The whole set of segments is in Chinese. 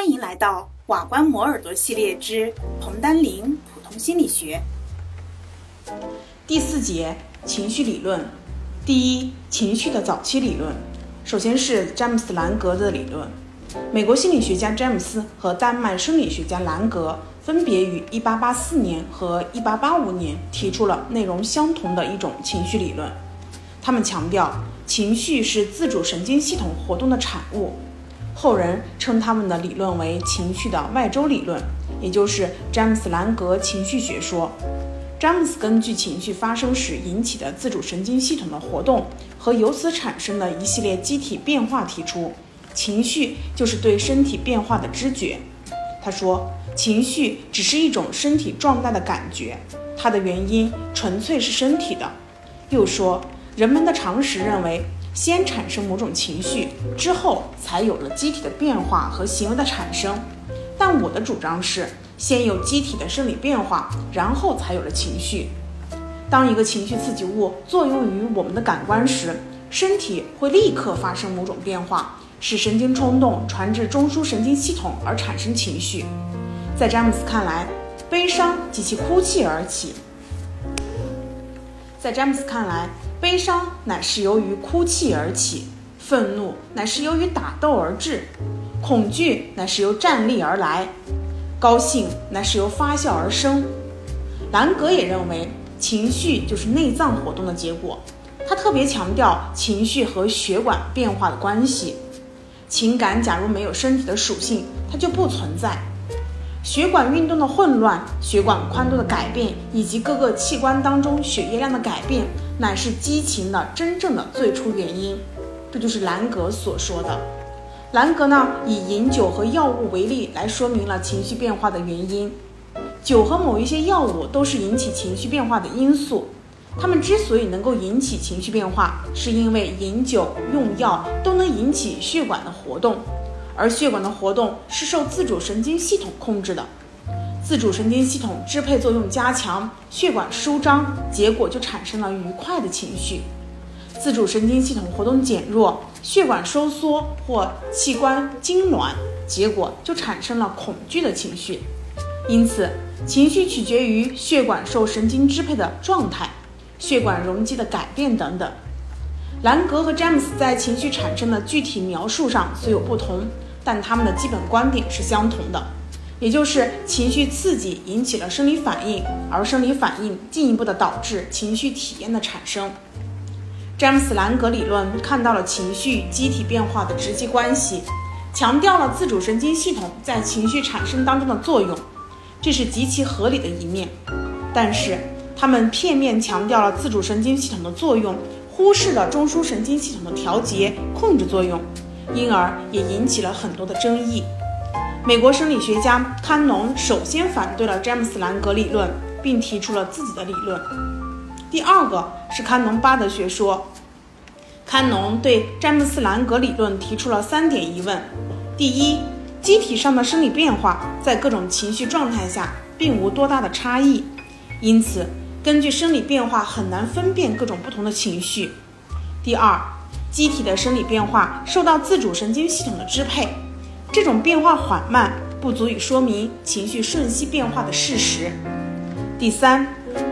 欢迎来到瓦关磨耳朵系列之彭丹林普通心理学第四节情绪理论。第一，情绪的早期理论。首先是詹姆斯·兰格的理论。美国心理学家詹姆斯和丹麦生理学家兰格分别于1884年和1885年提出了内容相同的一种情绪理论。他们强调，情绪是自主神经系统活动的产物。后人称他们的理论为情绪的外周理论，也就是詹姆斯·兰格情绪学说。詹姆斯根据情绪发生时引起的自主神经系统的活动和由此产生的一系列机体变化提出，情绪就是对身体变化的知觉。他说，情绪只是一种身体状态的感觉，它的原因纯粹是身体的。又说，人们的常识认为。先产生某种情绪，之后才有了机体的变化和行为的产生。但我的主张是，先有机体的生理变化，然后才有了情绪。当一个情绪刺激物作用于我们的感官时，身体会立刻发生某种变化，使神经冲动传至中枢神经系统而产生情绪。在詹姆斯看来，悲伤及其哭泣而起。在詹姆斯看来。悲伤乃是由于哭泣而起，愤怒乃是由于打斗而至，恐惧乃是由站立而来，高兴乃是由发笑而生。兰格也认为，情绪就是内脏活动的结果。他特别强调情绪和血管变化的关系。情感假如没有身体的属性，它就不存在。血管运动的混乱、血管宽度的改变以及各个器官当中血液量的改变。乃是激情的真正的最初原因，这就是兰格所说的。兰格呢，以饮酒和药物为例来说明了情绪变化的原因。酒和某一些药物都是引起情绪变化的因素。它们之所以能够引起情绪变化，是因为饮酒、用药都能引起血管的活动，而血管的活动是受自主神经系统控制的。自主神经系统支配作用加强，血管舒张，结果就产生了愉快的情绪；自主神经系统活动减弱，血管收缩或器官痉挛，结果就产生了恐惧的情绪。因此，情绪取决于血管受神经支配的状态、血管容积的改变等等。兰格和詹姆斯在情绪产生的具体描述上虽有不同，但他们的基本观点是相同的。也就是情绪刺激引起了生理反应，而生理反应进一步的导致情绪体验的产生。詹姆斯·兰格理论看到了情绪机体变化的直接关系，强调了自主神经系统在情绪产生当中的作用，这是极其合理的一面。但是他们片面强调了自主神经系统的作用，忽视了中枢神经系统的调节控制作用，因而也引起了很多的争议。美国生理学家康农首先反对了詹姆斯·兰格理论，并提出了自己的理论。第二个是康农巴德学说。康农对詹姆斯·兰格理论提出了三点疑问：第一，机体上的生理变化在各种情绪状态下并无多大的差异，因此根据生理变化很难分辨各种不同的情绪；第二，机体的生理变化受到自主神经系统的支配。这种变化缓慢，不足以说明情绪瞬息变化的事实。第三，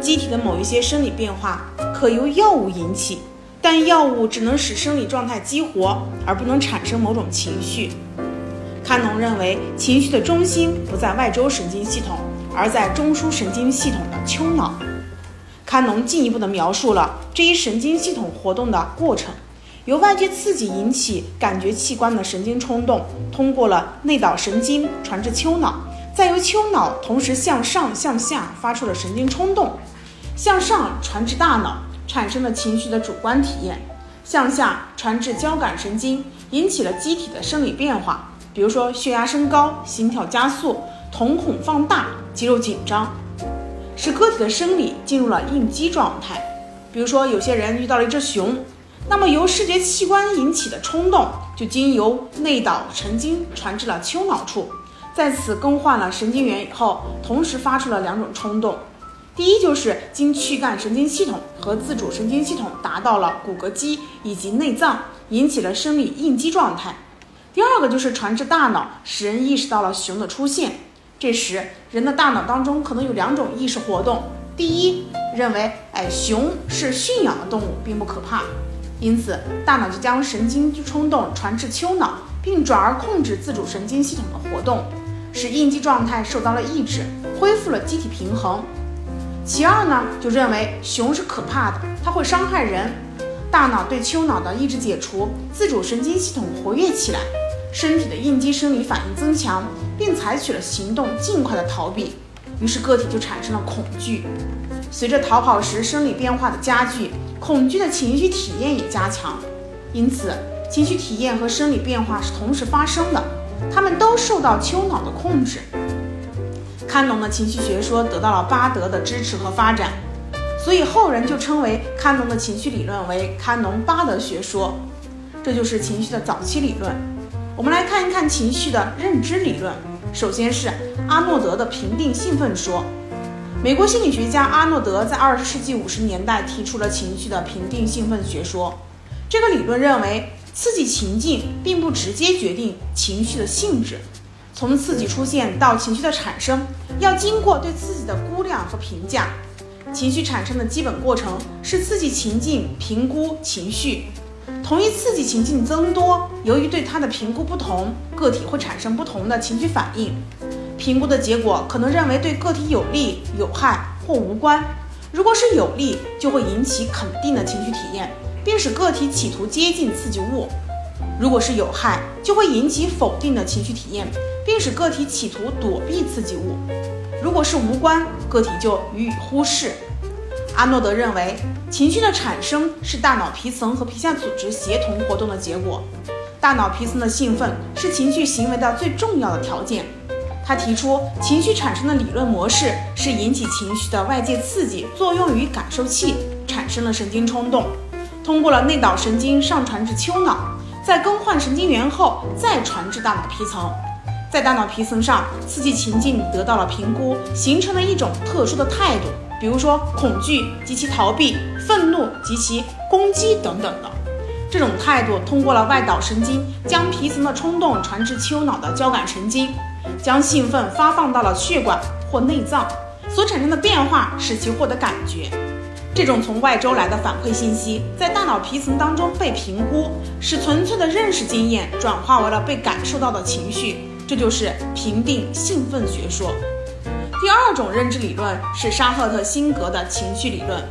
机体的某一些生理变化可由药物引起，但药物只能使生理状态激活，而不能产生某种情绪。康农认为，情绪的中心不在外周神经系统，而在中枢神经系统的丘脑。康农进一步的描述了这一神经系统活动的过程。由外界刺激引起感觉器官的神经冲动，通过了内导神经传至丘脑，再由丘脑同时向上向下发出了神经冲动，向上传至大脑，产生了情绪的主观体验；向下传至交感神经，引起了机体的生理变化，比如说血压升高、心跳加速、瞳孔放大、肌肉紧张，使个体的生理进入了应激状态。比如说有些人遇到了一只熊。那么，由视觉器官引起的冲动，就经由内导神经传至了丘脑处，在此更换了神经元以后，同时发出了两种冲动。第一，就是经躯干神经系统和自主神经系统达到了骨骼肌以及内脏，引起了生理应激状态；第二个就是传至大脑，使人意识到了熊的出现。这时，人的大脑当中可能有两种意识活动：第一，认为哎熊是驯养的动物，并不可怕，因此大脑就将神经冲动传至丘脑，并转而控制自主神经系统的活动，使应激状态受到了抑制，恢复了机体平衡。其二呢，就认为熊是可怕的，它会伤害人。大脑对丘脑的抑制解除，自主神经系统活跃起来，身体的应激生理反应增强，并采取了行动，尽快的逃避。于是个体就产生了恐惧。随着逃跑时生理变化的加剧，恐惧的情绪体验也加强。因此，情绪体验和生理变化是同时发生的，它们都受到丘脑的控制。康农的情绪学说得到了巴德的支持和发展。所以后人就称为康农的情绪理论为康农巴德学说，这就是情绪的早期理论。我们来看一看情绪的认知理论。首先是阿诺德的平定兴奋说。美国心理学家阿诺德在二十世纪五十年代提出了情绪的评定兴奋学说。这个理论认为，刺激情境并不直接决定情绪的性质，从刺激出现到情绪的产生，要经过对刺激的估量和评价。情绪产生的基本过程是刺激情境评估情绪，同一刺激情境增多，由于对它的评估不同，个体会产生不同的情绪反应。评估的结果可能认为对个体有利、有害或无关。如果是有利，就会引起肯定的情绪体验，并使个体企图接近刺激物；如果是有害，就会引起否定的情绪体验，并使个体企图躲避刺激物。如果是无关，个体就予以忽视。阿诺德认为，情绪的产生是大脑皮层和皮下组织协同活动的结果。大脑皮层的兴奋是情绪行为的最重要的条件。他提出，情绪产生的理论模式是引起情绪的外界刺激作用于感受器，产生了神经冲动，通过了内导神经上传至丘脑，在更换神经元后再传至大脑皮层。在大脑皮层上，刺激情境得到了评估，形成了一种特殊的态度，比如说恐惧及其逃避、愤怒及其攻击等等的。这种态度通过了外导神经，将皮层的冲动传至丘脑的交感神经，将兴奋发放到了血管或内脏，所产生的变化使其获得感觉。这种从外周来的反馈信息在大脑皮层当中被评估，使纯粹的认识经验转化为了被感受到的情绪。这就是评定兴奋学说。第二种认知理论是沙赫特辛格的情绪理论。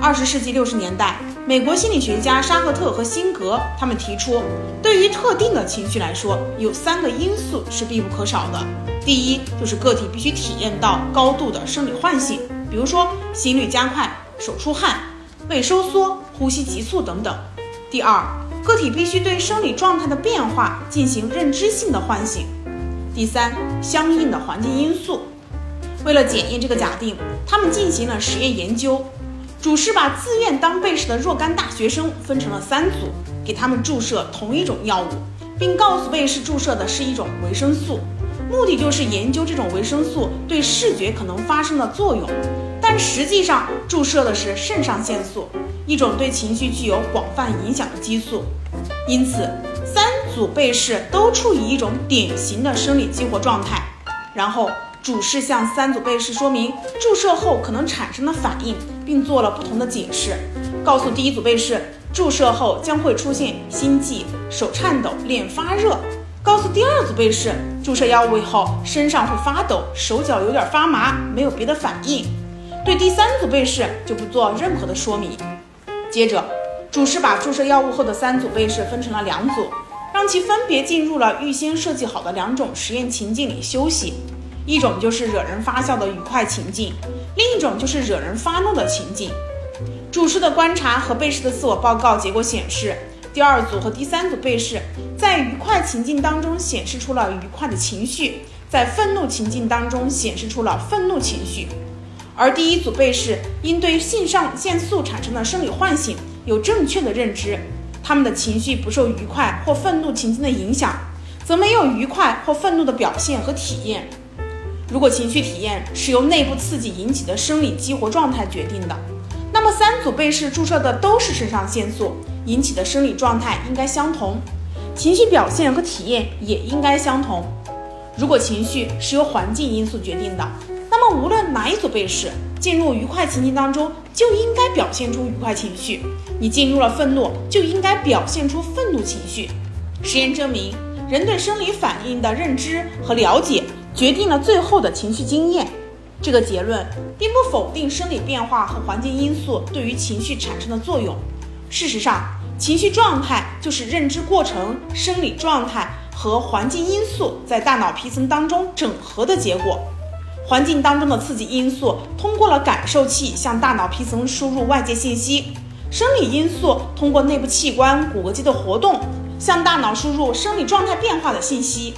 二十世纪六十年代，美国心理学家沙赫特和辛格他们提出，对于特定的情绪来说，有三个因素是必不可少的。第一，就是个体必须体验到高度的生理唤醒，比如说心率加快、手出汗、胃收缩、呼吸急促等等。第二，个体必须对生理状态的变化进行认知性的唤醒。第三，相应的环境因素。为了检验这个假定，他们进行了实验研究。主试把自愿当被试的若干大学生分成了三组，给他们注射同一种药物，并告诉被试注射的是一种维生素，目的就是研究这种维生素对视觉可能发生的作用。但实际上，注射的是肾上腺素。一种对情绪具有广泛影响的激素，因此三组被试都处于一种典型的生理激活状态。然后主试向三组被试说明注射后可能产生的反应，并做了不同的解释。告诉第一组被试，注射后将会出现心悸、手颤抖、脸发热；告诉第二组被试，注射药物以后身上会发抖、手脚有点发麻，没有别的反应。对第三组被试就不做任何的说明。接着，主试把注射药物后的三组被试分成了两组，让其分别进入了预先设计好的两种实验情境里休息。一种就是惹人发笑的愉快情境，另一种就是惹人发怒的情景。主持的观察和被试的自我报告结果显示，第二组和第三组被试在愉快情境当中显示出了愉快的情绪，在愤怒情境当中显示出了愤怒情绪。而第一组被试因对肾上腺素产生的生理唤醒有正确的认知，他们的情绪不受愉快或愤怒情境的影响，则没有愉快或愤怒的表现和体验。如果情绪体验是由内部刺激引起的生理激活状态决定的，那么三组被试注射的都是肾上腺素，引起的生理状态应该相同。情绪表现和体验也应该相同。如果情绪是由环境因素决定的，那么无论哪一组被试，进入愉快情境当中就应该表现出愉快情绪；你进入了愤怒，就应该表现出愤怒情绪。实验证明，人对生理反应的认知和了解，决定了最后的情绪经验。这个结论并不否定生理变化和环境因素对于情绪产生的作用。事实上，情绪状态就是认知过程、生理状态和环境因素在大脑皮层当中整合的结果。环境当中的刺激因素通过了感受器向大脑皮层输入外界信息，生理因素通过内部器官骨骼肌的活动向大脑输入生理状态变化的信息。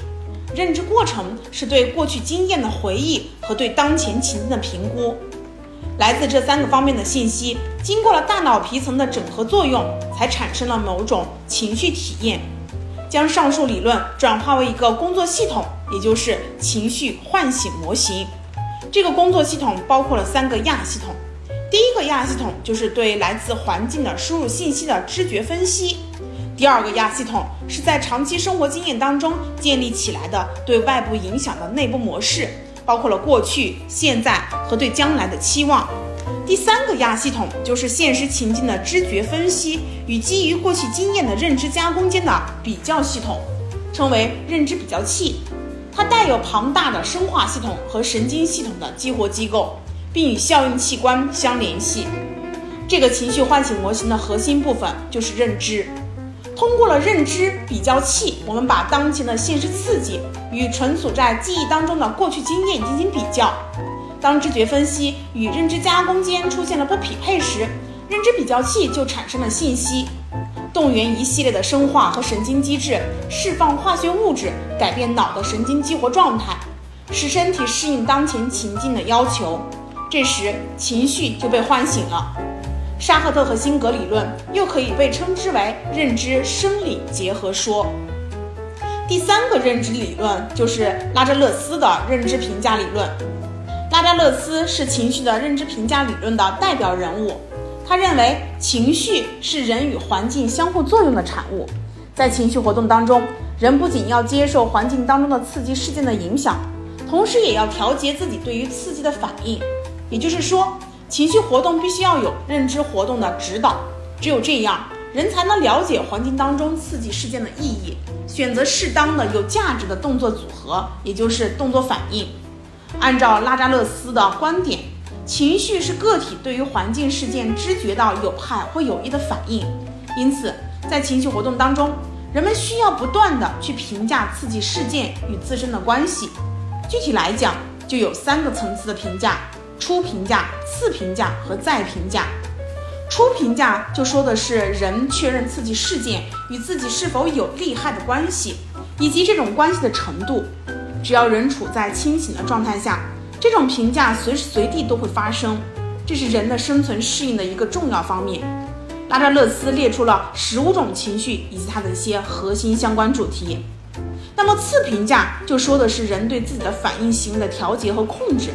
认知过程是对过去经验的回忆和对当前情境的评估。来自这三个方面的信息，经过了大脑皮层的整合作用，才产生了某种情绪体验。将上述理论转化为一个工作系统，也就是情绪唤醒模型。这个工作系统包括了三个亚系统。第一个亚系统就是对来自环境的输入信息的知觉分析。第二个亚系统是在长期生活经验当中建立起来的对外部影响的内部模式。包括了过去、现在和对将来的期望。第三个亚系统就是现实情境的知觉分析与基于过去经验的认知加工间的比较系统，称为认知比较器。它带有庞大的生化系统和神经系统的激活机构，并与效应器官相联系。这个情绪唤醒模型的核心部分就是认知。通过了认知比较器，我们把当前的现实刺激与存储在记忆当中的过去经验进行比较。当知觉分析与认知加工间出现了不匹配时，认知比较器就产生了信息，动员一系列的生化和神经机制，释放化学物质，改变脑的神经激活状态，使身体适应当前情境的要求。这时，情绪就被唤醒了。沙赫特和辛格理论又可以被称之为认知生理结合说。第三个认知理论就是拉扎勒斯的认知评价理论。拉扎勒斯是情绪的认知评价理论的代表人物。他认为情绪是人与环境相互作用的产物。在情绪活动当中，人不仅要接受环境当中的刺激事件的影响，同时也要调节自己对于刺激的反应。也就是说。情绪活动必须要有认知活动的指导，只有这样，人才能了解环境当中刺激事件的意义，选择适当的有价值的动作组合，也就是动作反应。按照拉扎勒斯的观点，情绪是个体对于环境事件知觉到有害或有益的反应，因此，在情绪活动当中，人们需要不断的去评价刺激事件与自身的关系。具体来讲，就有三个层次的评价。初评价、次评价和再评价。初评价就说的是人确认刺激事件与自己是否有利害的关系，以及这种关系的程度。只要人处在清醒的状态下，这种评价随时随地都会发生，这是人的生存适应的一个重要方面。拉扎勒斯列出了十五种情绪以及它的一些核心相关主题。那么次评价就说的是人对自己的反应行为的调节和控制。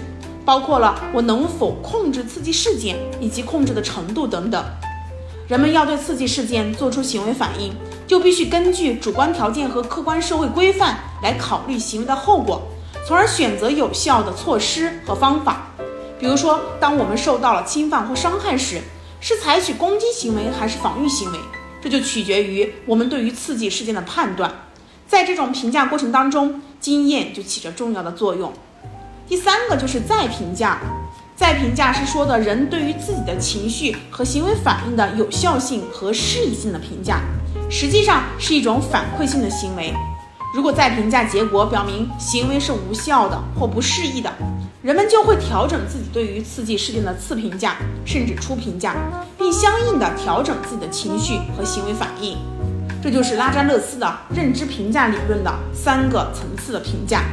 包括了我能否控制刺激事件以及控制的程度等等。人们要对刺激事件做出行为反应，就必须根据主观条件和客观社会规范来考虑行为的后果，从而选择有效的措施和方法。比如说，当我们受到了侵犯或伤害时，是采取攻击行为还是防御行为，这就取决于我们对于刺激事件的判断。在这种评价过程当中，经验就起着重要的作用。第三个就是再评价，再评价是说的人对于自己的情绪和行为反应的有效性和适宜性的评价，实际上是一种反馈性的行为。如果再评价结果表明行为是无效的或不适宜的，人们就会调整自己对于刺激事件的次评价，甚至初评价，并相应的调整自己的情绪和行为反应。这就是拉扎勒斯的认知评价理论的三个层次的评价。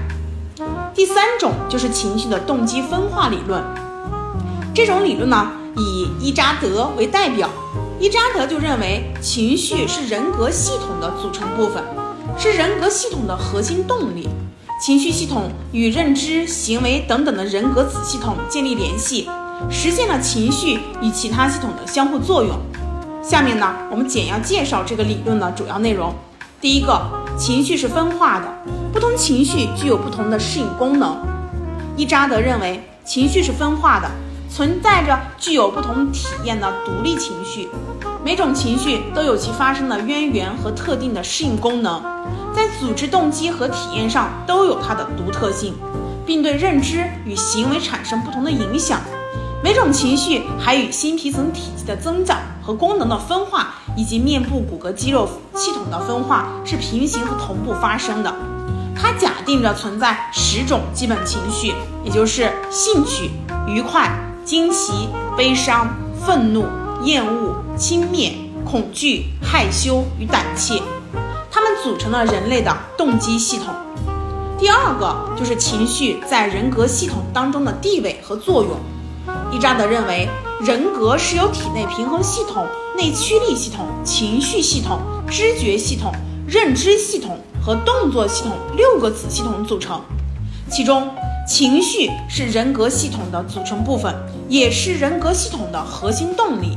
第三种就是情绪的动机分化理论。这种理论呢，以伊扎德为代表。伊扎德就认为，情绪是人格系统的组成部分，是人格系统的核心动力。情绪系统与认知、行为等等的人格子系统建立联系，实现了情绪与其他系统的相互作用。下面呢，我们简要介绍这个理论的主要内容。第一个，情绪是分化的，不同情绪具有不同的适应功能。伊扎德认为，情绪是分化的，存在着具有不同体验的独立情绪，每种情绪都有其发生的渊源和特定的适应功能，在组织动机和体验上都有它的独特性，并对认知与行为产生不同的影响。每种情绪还与新皮层体积的增长和功能的分化，以及面部骨骼肌肉系统的分化是平行和同步发生的。它假定着存在十种基本情绪，也就是兴趣、愉快、惊奇、悲伤、愤怒、厌恶、轻蔑、恐惧、害羞与胆怯，它们组成了人类的动机系统。第二个就是情绪在人格系统当中的地位和作用。伊扎德认为，人格是由体内平衡系统、内驱力系统、情绪系统、知觉系统、认知系统和动作系统六个子系统组成。其中，情绪是人格系统的组成部分，也是人格系统的核心动力。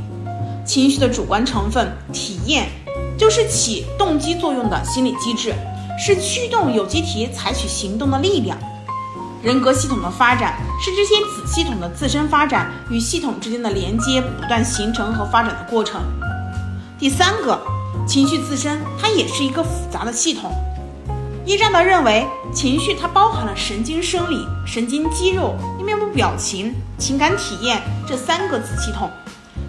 情绪的主观成分体验，就是起动机作用的心理机制，是驱动有机体采取行动的力量。人格系统的发展是这些子系统的自身发展与系统之间的连接不断形成和发展的过程。第三个，情绪自身它也是一个复杂的系统。伊扎德认为，情绪它包含了神经生理、神经肌肉、面部表情、情感体验这三个子系统，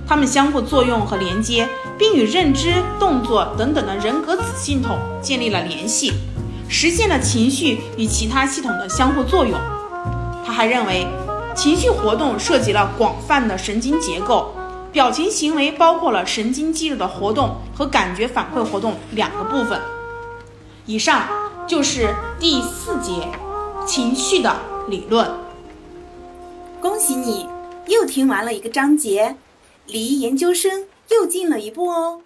它们相互作用和连接，并与认知、动作等等的人格子系统建立了联系。实现了情绪与其他系统的相互作用。他还认为，情绪活动涉及了广泛的神经结构，表情行为包括了神经肌肉的活动和感觉反馈活动两个部分。以上就是第四节情绪的理论。恭喜你，又听完了一个章节，离研究生又近了一步哦。